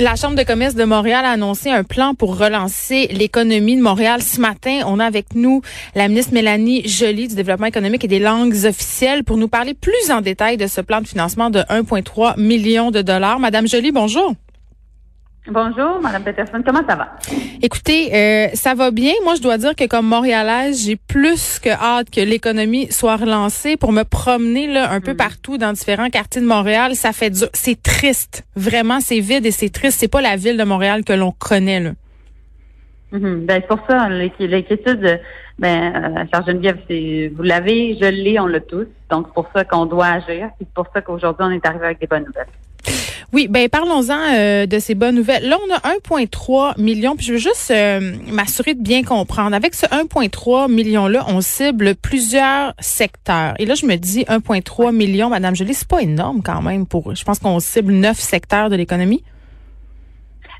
La Chambre de commerce de Montréal a annoncé un plan pour relancer l'économie de Montréal. Ce matin, on a avec nous la ministre Mélanie Joly du Développement économique et des langues officielles pour nous parler plus en détail de ce plan de financement de 1,3 million de dollars. Madame Joly, bonjour. Bonjour, Madame Peterson. Comment ça va? Écoutez, euh, ça va bien. Moi, je dois dire que comme Montréalaise, j'ai plus que hâte que l'économie soit relancée pour me promener là un peu mm. partout dans différents quartiers de Montréal. Ça fait dur. C'est triste. Vraiment, c'est vide et c'est triste. C'est pas la ville de Montréal que l'on connaît là. Mm-hmm. Ben, c'est pour ça l'inquiétude. Ben, euh, Geneviève, vous l'avez, je l'ai, on l'a tous. Donc c'est pour ça qu'on doit agir. C'est pour ça qu'aujourd'hui on est arrivé avec des bonnes nouvelles. Oui, ben parlons-en euh, de ces bonnes nouvelles. Là, on a 1,3 million. Puis je veux juste euh, m'assurer de bien comprendre. Avec ce 1,3 million-là, on cible plusieurs secteurs. Et là, je me dis 1,3 million, Madame Jolie, c'est pas énorme quand même pour. Je pense qu'on cible neuf secteurs de l'économie.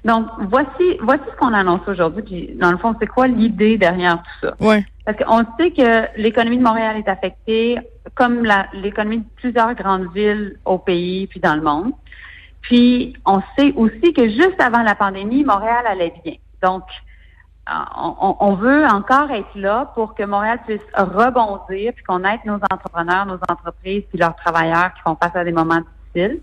Donc, voici, voici ce qu'on annonce aujourd'hui. dans le fond, c'est quoi l'idée derrière tout ça? Oui. Parce qu'on sait que l'économie de Montréal est affectée, comme l'économie de plusieurs grandes villes au pays puis dans le monde. Puis, on sait aussi que juste avant la pandémie, Montréal allait bien. Donc, on, veut encore être là pour que Montréal puisse rebondir, puis qu'on aide nos entrepreneurs, nos entreprises, puis leurs travailleurs qui font face à des moments difficiles.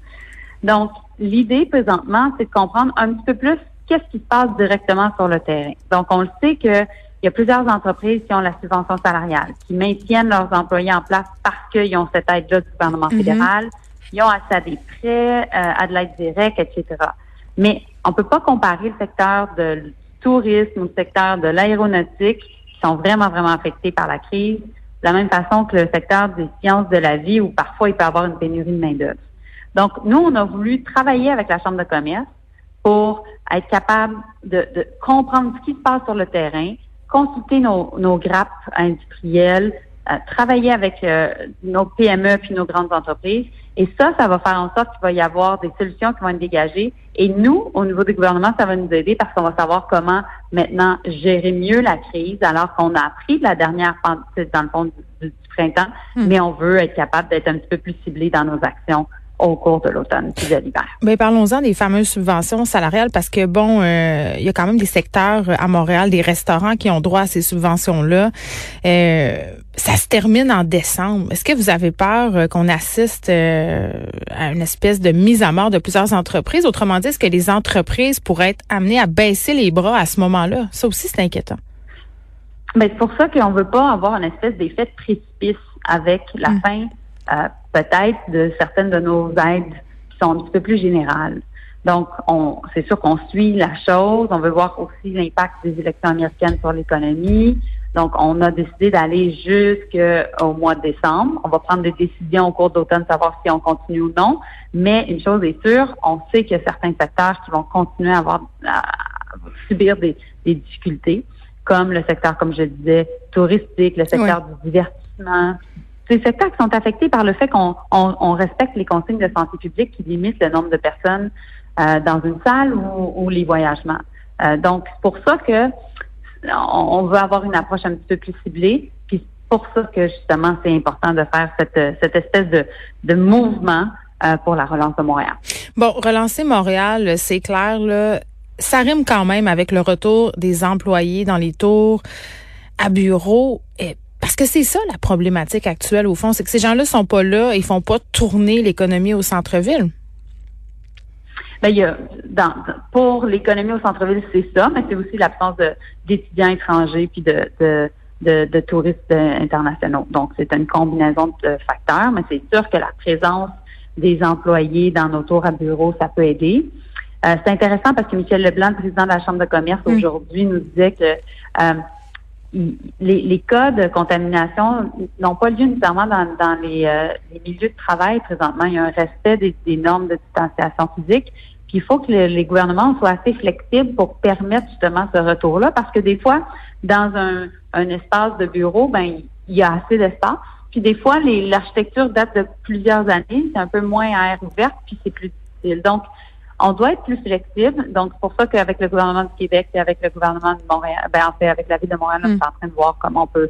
Donc, l'idée présentement, c'est de comprendre un petit peu plus qu'est-ce qui se passe directement sur le terrain. Donc, on le sait qu'il y a plusieurs entreprises qui ont la subvention salariale, qui maintiennent leurs employés en place parce qu'ils ont cette aide-là du gouvernement mm-hmm. fédéral ils ont accès à des prêts, euh, à de l'aide directe, etc. Mais on peut pas comparer le secteur de tourisme ou le secteur de l'aéronautique qui sont vraiment, vraiment affectés par la crise de la même façon que le secteur des sciences de la vie où parfois il peut y avoir une pénurie de main-d'œuvre. Donc, nous, on a voulu travailler avec la Chambre de commerce pour être capable de, comprendre ce qui se passe sur le terrain, consulter nos, nos grappes industrielles, travailler avec euh, nos PME puis nos grandes entreprises. Et ça, ça va faire en sorte qu'il va y avoir des solutions qui vont être dégagées. Et nous, au niveau du gouvernement, ça va nous aider parce qu'on va savoir comment maintenant gérer mieux la crise, alors qu'on a appris de la dernière dans le fond du, printemps, hmm. mais on veut être capable d'être un petit peu plus ciblé dans nos actions au cours de l'automne puis de l'hiver. Ben parlons-en des fameuses subventions salariales parce que bon, euh, il y a quand même des secteurs à Montréal, des restaurants qui ont droit à ces subventions-là. Euh, ça se termine en décembre. Est-ce que vous avez peur euh, qu'on assiste à une espèce de mise à mort de plusieurs entreprises? Autrement dit, est-ce que les entreprises pourraient être amenées à baisser les bras à ce moment-là? Ça aussi, c'est inquiétant. Mais ben, c'est pour ça qu'on veut pas avoir une espèce d'effet de précipice avec la hum. fin peut-être de certaines de nos aides qui sont un petit peu plus générales. Donc, on, c'est sûr qu'on suit la chose. On veut voir aussi l'impact des élections américaines sur l'économie. Donc, on a décidé d'aller jusqu'au mois de décembre. On va prendre des décisions au cours d'automne, savoir si on continue ou non. Mais une chose est sûre, on sait qu'il y a certains secteurs qui vont continuer à avoir à subir des, difficultés, comme le secteur, comme je disais, touristique, le secteur du divertissement, ces secteurs qui sont affectés par le fait qu'on respecte les consignes de santé publique qui limitent le nombre de personnes euh, dans une salle ou, les voyagements. Euh, donc, c'est pour ça que on, veut avoir une approche un petit peu plus ciblée. Puis c'est pour ça que justement, c'est important de faire cette, cette espèce de, mouvement euh, pour la relance de Montréal. Bon, relancer Montréal, c'est clair, là, ça rime quand même avec le retour des employés dans les tours à bureau. Et parce que c'est ça la problématique actuelle au fond, c'est que ces gens-là sont pas là, ils font pas tourner l'économie au centre-ville. Ben, il y a, dans, pour l'économie au centre-ville, c'est ça, mais c'est aussi l'absence d'étudiants étrangers puis de, de, de, touristes internationaux. Donc, c'est une combinaison de facteurs, mais c'est sûr que la présence des employés dans nos tours à bureau, ça peut aider. Euh, c'est intéressant parce que Michel Leblanc, président de la Chambre de commerce, mm. aujourd'hui, nous disait que euh, les, les, cas de contamination n'ont pas lieu nécessairement dans, dans les, euh, les, milieux de travail présentement. Il y a un respect des, des normes de distanciation physique. Puis il faut que les gouvernements soient assez flexibles pour permettre justement ce retour-là, parce que des fois, dans un, un espace de bureau, ben il y a assez d'espace. Puis des fois, l'architecture date de plusieurs années, c'est un peu moins à air ouvert, puis c'est plus difficile. Donc, on doit être plus flexible. Donc, c'est pour ça qu'avec le gouvernement du Québec et avec le gouvernement de Montréal, ben, en fait, avec la ville de Montréal, on est mm. en train de voir comment on peut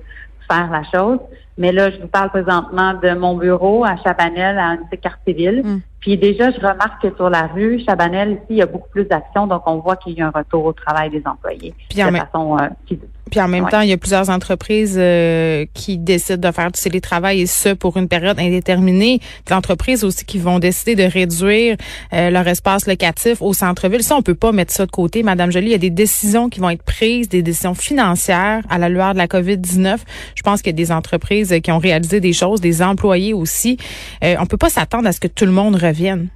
faire la chose. Mais là, je vous parle présentement de mon bureau à Chabanel, à Annecy-Cartierville. Mm. Puis déjà, je remarque que sur la rue Chabanel, ici, il y a beaucoup plus d'actions, donc on voit qu'il y a un retour au travail des employés Puis de façon euh, Puis en même temps, il y a plusieurs entreprises euh, qui décident de faire du télétravail et ce pour une période indéterminée. Des entreprises aussi qui vont décider de réduire euh, leur espace locatif au centre-ville. Ça, on peut pas mettre ça de côté, Madame Jolie. Il y a des décisions qui vont être prises, des décisions financières à la lueur de la COVID-19. Je pense qu'il y a des entreprises qui ont réalisé des choses, des employés aussi. on peut pas s'attendre à ce que tout le monde viennent?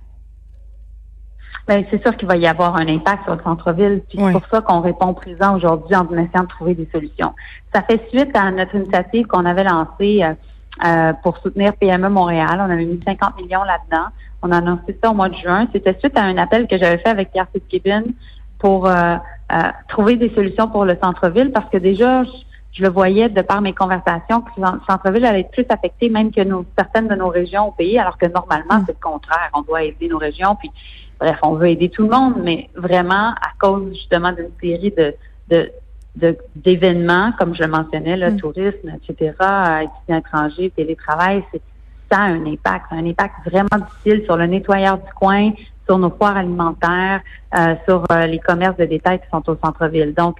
Bien, c'est sûr qu'il va y avoir un impact sur le centre-ville. Puis c'est pour ça qu'on répond présent aujourd'hui en essayant de trouver des solutions. Ça fait suite à notre initiative qu'on avait lancée euh, euh, pour soutenir PME Montréal. On avait mis 50 millions là-dedans. On a annoncé ça au mois de juin. C'était suite à un appel que j'avais fait avec Pierre Fitzgibbon pour euh, trouver des solutions pour le centre-ville parce que déjà, je le voyais de par mes conversations que le centre-ville allait être plus affecté même que nos, certaines de nos régions au pays, alors que normalement, mm. c'est le contraire. On doit aider nos régions, puis bref, on veut aider tout le monde, mais vraiment à cause justement d'une série de, de d'événements, comme je le mentionnais, le mm. tourisme, etc., étudiants étrangers, télétravail, c'est ça a un impact, un impact vraiment difficile sur le nettoyeur du coin, sur nos foires alimentaires, euh, sur euh, les commerces de détail qui sont au centre-ville. Donc,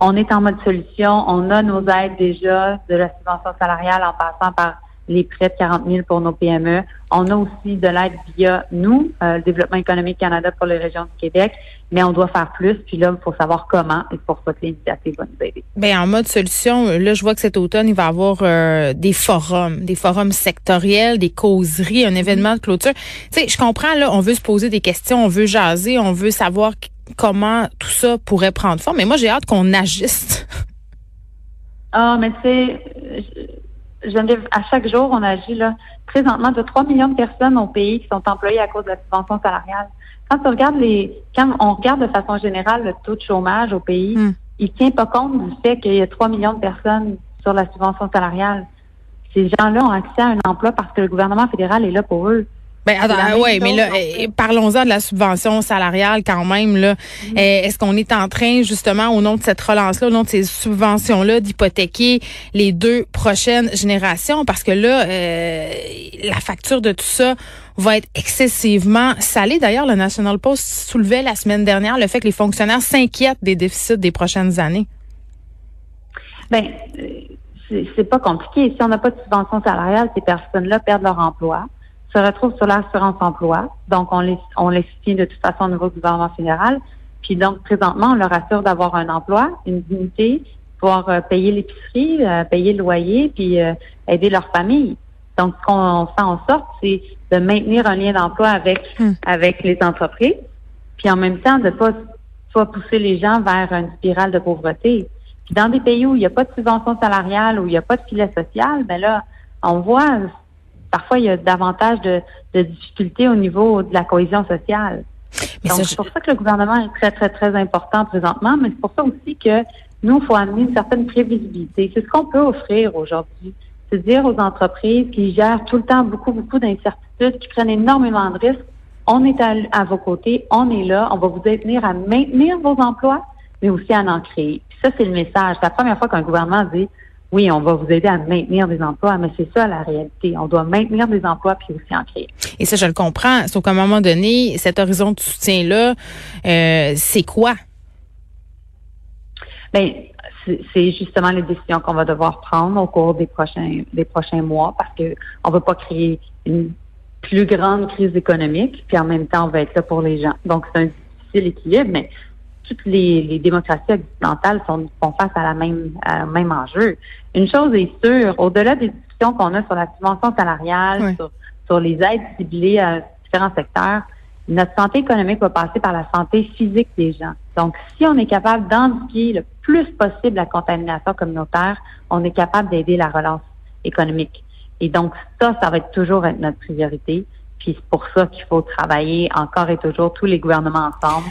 on est en mode solution. On a nos aides déjà de la subvention salariale en passant par les prêts de 40 000 pour nos PME. On a aussi de l'aide via nous, euh, le Développement économique Canada pour les régions du Québec, mais on doit faire plus. Puis là, il faut savoir comment et pour ça que l'initiative va nous aider. Bien, en mode solution, là, je vois que cet automne, il va y avoir euh, des forums, des forums sectoriels, des causeries, un événement de clôture. Tu sais, je comprends, là, on veut se poser des questions, on veut jaser, on veut savoir comment tout ça pourrait prendre forme. Mais moi, j'ai hâte qu'on agisse. Ah, mais tu sais, à chaque jour, on agit là. Présentement, de 3 millions de personnes au pays qui sont employées à cause de la subvention salariale. Quand on regarde les, quand on regarde de façon générale le taux de chômage au pays, il hmm. il tient pas compte du fait qu'il y a 3 millions de personnes sur la subvention salariale. Ces gens-là ont accès à un emploi parce que le gouvernement fédéral est là pour eux. Ben, oui, mais là, eh, parlons-en de la subvention salariale quand même. Là. Mm-hmm. Eh, est-ce qu'on est en train, justement, au nom de cette relance-là, au nom de ces subventions-là, d'hypothéquer les deux prochaines générations? Parce que là, euh, la facture de tout ça va être excessivement salée. D'ailleurs, le National Post soulevait la semaine dernière le fait que les fonctionnaires s'inquiètent des déficits des prochaines années. Ben, euh, c'est pas compliqué. Si on n'a pas de subvention salariale, ces personnes-là perdent leur emploi se retrouvent sur l'assurance emploi. Donc, on les, on les soutient de toute façon au niveau du gouvernement fédéral. Puis donc, présentement, on leur assure d'avoir un emploi, une dignité, pouvoir euh, payer l'épicerie, euh, payer le loyer, puis euh, aider leur famille. Donc, ce qu'on fait en sorte, c'est de maintenir un lien d'emploi avec hmm. avec les entreprises, puis en même temps de pas soit pousser les gens vers une spirale de pauvreté. Puis dans des pays où il n'y a pas de subvention salariale, où il n'y a pas de filet social, ben là, on voit parfois il y a davantage de, difficultés au niveau de la cohésion sociale. Donc, c'est pour ça que le gouvernement est très, très, très important présentement, mais c'est pour ça aussi que nous, il faut amener une certaine prévisibilité. C'est ce qu'on peut offrir aujourd'hui. C'est dire aux entreprises qui gèrent tout le temps beaucoup, beaucoup d'incertitudes, qui prennent énormément de risques, on est à, vos côtés, on est là, on va vous aider à maintenir vos emplois, mais aussi à en créer. ça, c'est le message. C'est la première fois qu'un gouvernement dit oui, on va vous aider à maintenir des emplois, mais c'est ça la réalité. On doit maintenir des emplois puis aussi en créer. Et ça, je le comprends. Sauf qu'à un moment donné, cet horizon de soutien-là, euh, c'est quoi? Bien, c'est justement les décisions qu'on va devoir prendre au cours des prochains des prochains mois parce que on veut pas créer une plus grande crise économique, puis en même temps, on va être là pour les gens. Donc, c'est un difficile équilibre, mais toutes les, démocraties occidentales sont, font face à la même, même enjeu. Une chose est sûre, au-delà des discussions qu'on a sur la subvention salariale, sur, les aides ciblées à différents secteurs, notre santé économique va passer par la santé physique des gens. Donc, si on est capable d'endiguer le plus possible la contamination communautaire, on est capable d'aider la relance économique. Et donc, ça, ça va être toujours être notre priorité. Puis c'est pour ça qu'il faut travailler encore et toujours, tous les gouvernements ensemble,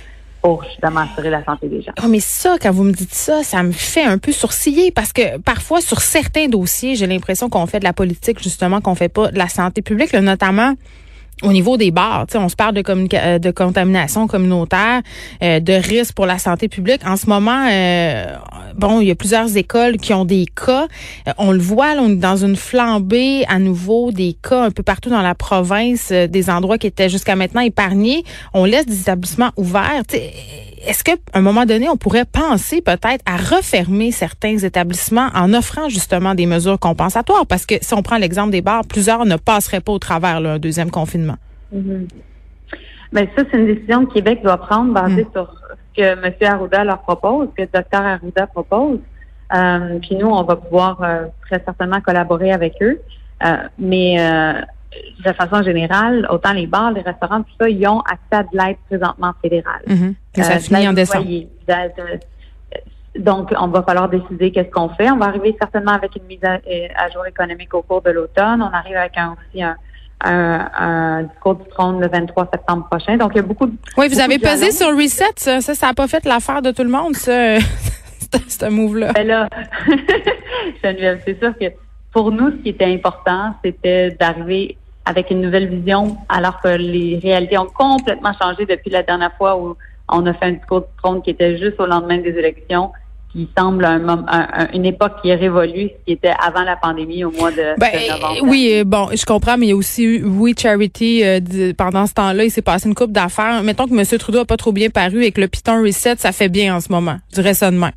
pour justement la santé des gens. Oh, mais ça, quand vous me dites ça, ça me fait un peu sourciller parce que parfois, sur certains dossiers, j'ai l'impression qu'on fait de la politique, justement, qu'on fait pas de la santé publique, notamment au niveau des bars, on se parle de, euh, de contamination communautaire, euh, de risque pour la santé publique. En ce moment, euh, bon, il y a plusieurs écoles qui ont des cas. on le voit, on est dans une flambée à nouveau des cas un peu partout dans la province, des endroits qui étaient jusqu'à maintenant épargnés. On laisse des établissements ouverts. Est-ce qu'à un moment donné, on pourrait penser peut-être à refermer certains établissements en offrant justement des mesures compensatoires? Parce que si on prend l'exemple des bars, plusieurs ne passeraient pas au travers d'un deuxième confinement. Ben, ça, c'est une décision que Québec doit prendre basée mm. sur ce que M. Arruda leur propose, ce que le Dr Arruda propose. Euh, puis nous, on va pouvoir euh, très certainement collaborer avec eux. Euh, mais de façon générale, autant les bars, les restaurants, tout ça, ils ont accès à de l'aide présentement fédérale. Mm ça finit en décembre. donc, on va falloir décider qu'est-ce qu'on fait. On va arriver certainement avec une mise à, jour économique au cours de l'automne. On arrive avec un, aussi un, un, discours du trône le 23 septembre prochain. Donc, il y a beaucoup de... Oui, vous avez pesé sur Reset. Ça, ça n'a pas fait l'affaire de tout le monde, ça, ce move-là. Ben là, Geneviève, c'est sûr que pour nous, ce qui était important, c'était d'arriver avec une nouvelle vision, alors que les réalités ont complètement changé depuis la dernière fois où on a fait un discours de trône qui était juste au lendemain des élections qui semble un, une époque qui est révolue, ce qui était avant la pandémie au mois de, ben, novembre. Oui, euh, bon, je comprends, mais il y a aussi eu We Charity euh, pendant ce temps-là. Il s'est passé une coupe d'affaires. Mettons que M. Trudeau a pas trop bien paru et que le Python Reset, ça fait bien en ce moment. Ça demain.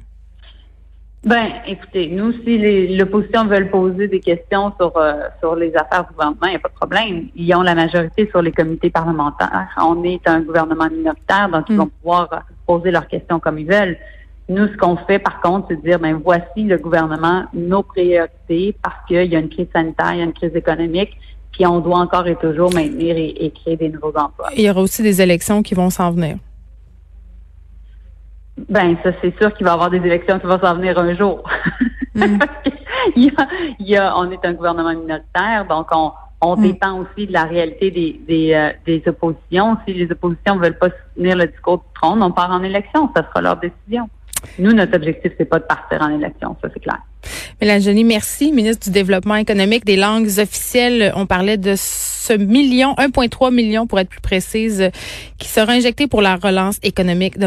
Ben, écoutez, nous, si l'opposition veut poser des questions sur euh, sur les affaires du gouvernement, il n'y a pas de problème. Ils ont la majorité sur les comités parlementaires. On est un gouvernement minoritaire, donc ils mm. vont pouvoir poser leurs questions comme ils veulent. Nous, ce qu'on fait, par contre, c'est de dire, ben voici le gouvernement, nos priorités, parce qu'il y a une crise sanitaire, il y a une crise économique, puis on doit encore et toujours maintenir et, créer des nouveaux emplois. Il y aura aussi des élections qui vont s'en venir. Ben, ça, c'est sûr qu'il va y avoir des élections qui vont s'en venir un jour. Mm. il, y a, on est un gouvernement minoritaire, donc on, on mm. dépend aussi de la réalité des, des, euh, des oppositions. Si les oppositions ne veulent pas soutenir le discours du trône, on part en élection. Ça sera leur décision. Nous, notre objectif, c'est pas de partir en élection, ça c'est clair. Mélanie, merci, ministre du Développement économique des langues officielles. On parlait de ce million, 1,3 million pour être plus précise, qui sera injecté pour la relance économique de